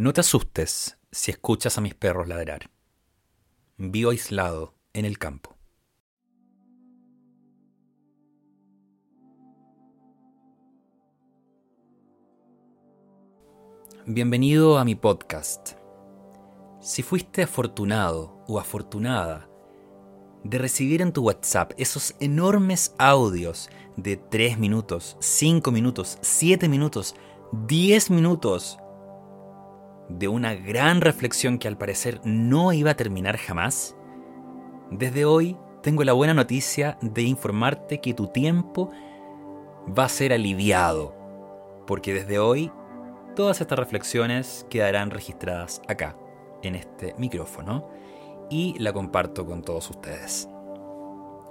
No te asustes si escuchas a mis perros ladrar. Vivo aislado en el campo. Bienvenido a mi podcast. Si fuiste afortunado o afortunada de recibir en tu WhatsApp esos enormes audios de 3 minutos, 5 minutos, 7 minutos, 10 minutos de una gran reflexión que al parecer no iba a terminar jamás, desde hoy tengo la buena noticia de informarte que tu tiempo va a ser aliviado, porque desde hoy todas estas reflexiones quedarán registradas acá, en este micrófono, y la comparto con todos ustedes.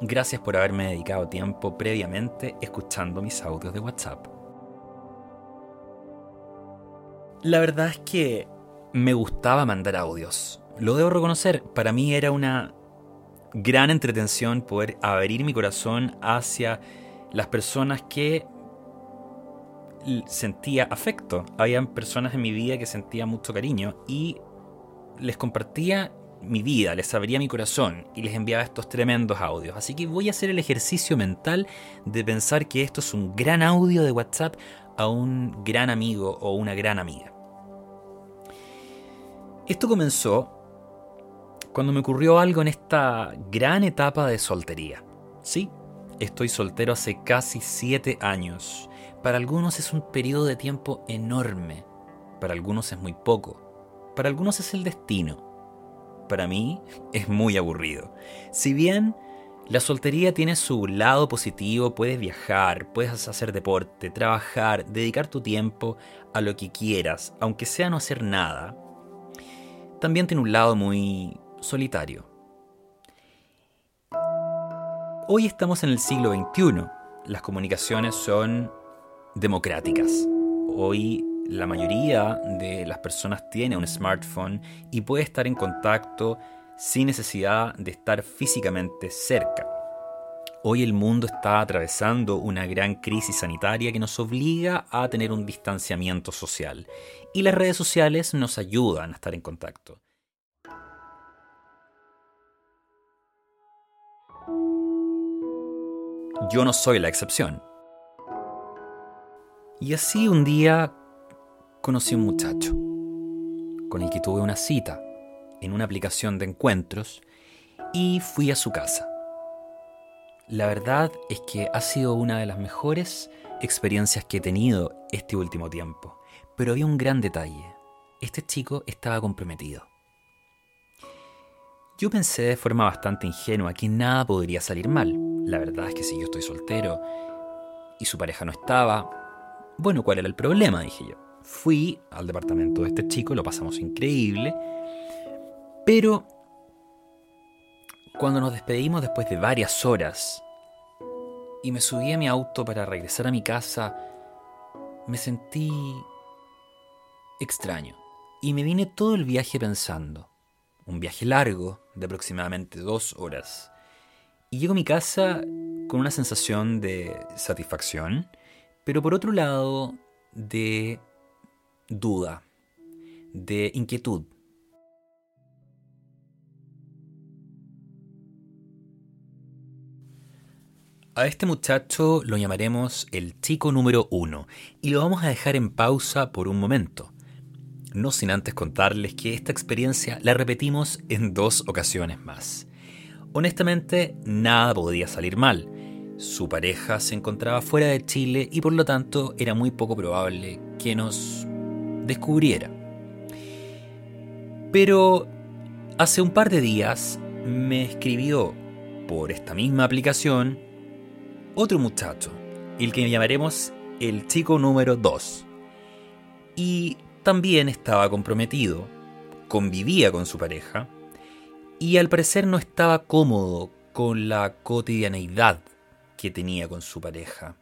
Gracias por haberme dedicado tiempo previamente escuchando mis audios de WhatsApp. La verdad es que me gustaba mandar audios. Lo debo reconocer, para mí era una gran entretención poder abrir mi corazón hacia las personas que sentía afecto. Habían personas en mi vida que sentía mucho cariño y les compartía mi vida, les abría mi corazón y les enviaba estos tremendos audios. Así que voy a hacer el ejercicio mental de pensar que esto es un gran audio de WhatsApp a un gran amigo o una gran amiga. Esto comenzó cuando me ocurrió algo en esta gran etapa de soltería. Sí, estoy soltero hace casi siete años. Para algunos es un periodo de tiempo enorme, para algunos es muy poco, para algunos es el destino para mí es muy aburrido. Si bien la soltería tiene su lado positivo, puedes viajar, puedes hacer deporte, trabajar, dedicar tu tiempo a lo que quieras, aunque sea no hacer nada, también tiene un lado muy solitario. Hoy estamos en el siglo XXI. Las comunicaciones son democráticas. Hoy la mayoría de las personas tiene un smartphone y puede estar en contacto sin necesidad de estar físicamente cerca. Hoy el mundo está atravesando una gran crisis sanitaria que nos obliga a tener un distanciamiento social y las redes sociales nos ayudan a estar en contacto. Yo no soy la excepción. Y así un día conocí a un muchacho con el que tuve una cita en una aplicación de encuentros y fui a su casa. La verdad es que ha sido una de las mejores experiencias que he tenido este último tiempo, pero había un gran detalle. Este chico estaba comprometido. Yo pensé de forma bastante ingenua que nada podría salir mal. La verdad es que si yo estoy soltero y su pareja no estaba, bueno, ¿cuál era el problema? dije yo. Fui al departamento de este chico, lo pasamos increíble, pero cuando nos despedimos después de varias horas y me subí a mi auto para regresar a mi casa, me sentí extraño. Y me vine todo el viaje pensando. Un viaje largo, de aproximadamente dos horas. Y llego a mi casa con una sensación de satisfacción, pero por otro lado, de duda, de inquietud. A este muchacho lo llamaremos el chico número uno y lo vamos a dejar en pausa por un momento. No sin antes contarles que esta experiencia la repetimos en dos ocasiones más. Honestamente, nada podía salir mal. Su pareja se encontraba fuera de Chile y por lo tanto era muy poco probable que nos descubriera. Pero hace un par de días me escribió por esta misma aplicación otro muchacho, el que llamaremos el chico número 2. Y también estaba comprometido, convivía con su pareja y al parecer no estaba cómodo con la cotidianeidad que tenía con su pareja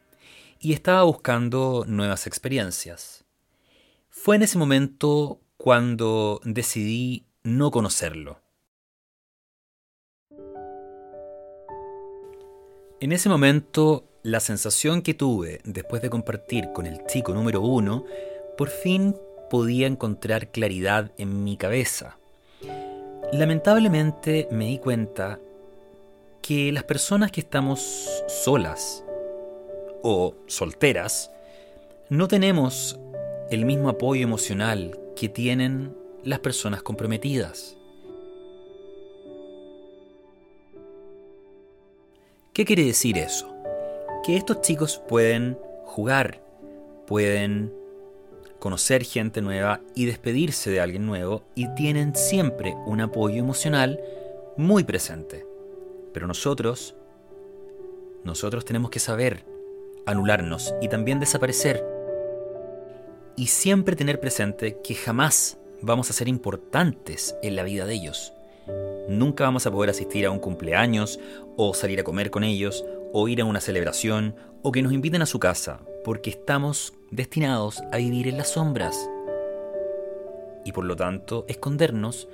y estaba buscando nuevas experiencias. Fue en ese momento cuando decidí no conocerlo. En ese momento, la sensación que tuve después de compartir con el chico número uno, por fin podía encontrar claridad en mi cabeza. Lamentablemente me di cuenta que las personas que estamos solas o solteras no tenemos el mismo apoyo emocional que tienen las personas comprometidas. ¿Qué quiere decir eso? Que estos chicos pueden jugar, pueden conocer gente nueva y despedirse de alguien nuevo y tienen siempre un apoyo emocional muy presente. Pero nosotros, nosotros tenemos que saber anularnos y también desaparecer. Y siempre tener presente que jamás vamos a ser importantes en la vida de ellos. Nunca vamos a poder asistir a un cumpleaños o salir a comer con ellos o ir a una celebración o que nos inviten a su casa, porque estamos destinados a vivir en las sombras. Y por lo tanto, escondernos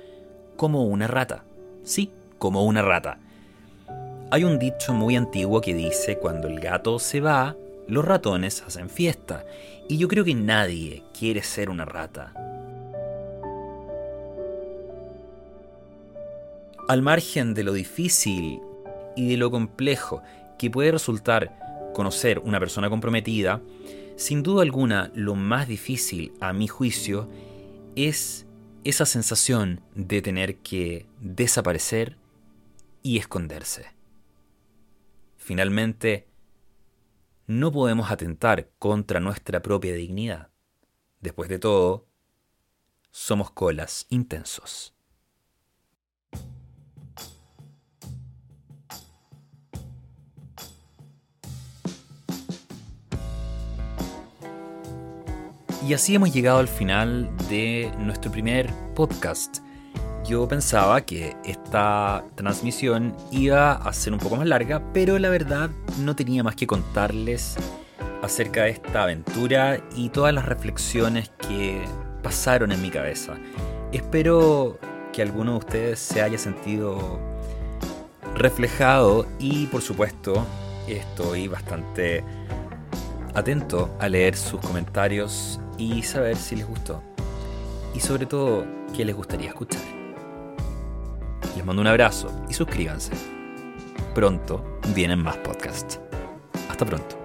como una rata. Sí, como una rata. Hay un dicho muy antiguo que dice, cuando el gato se va, los ratones hacen fiesta. Y yo creo que nadie quiere ser una rata. Al margen de lo difícil y de lo complejo que puede resultar conocer una persona comprometida, sin duda alguna lo más difícil, a mi juicio, es esa sensación de tener que desaparecer y esconderse. Finalmente, no podemos atentar contra nuestra propia dignidad. Después de todo, somos colas intensos. Y así hemos llegado al final de nuestro primer podcast. Yo pensaba que esta transmisión iba a ser un poco más larga, pero la verdad no tenía más que contarles acerca de esta aventura y todas las reflexiones que pasaron en mi cabeza. Espero que alguno de ustedes se haya sentido reflejado y por supuesto estoy bastante atento a leer sus comentarios y saber si les gustó. Y sobre todo, qué les gustaría escuchar. Les mando un abrazo y suscríbanse. Pronto vienen más podcasts. Hasta pronto.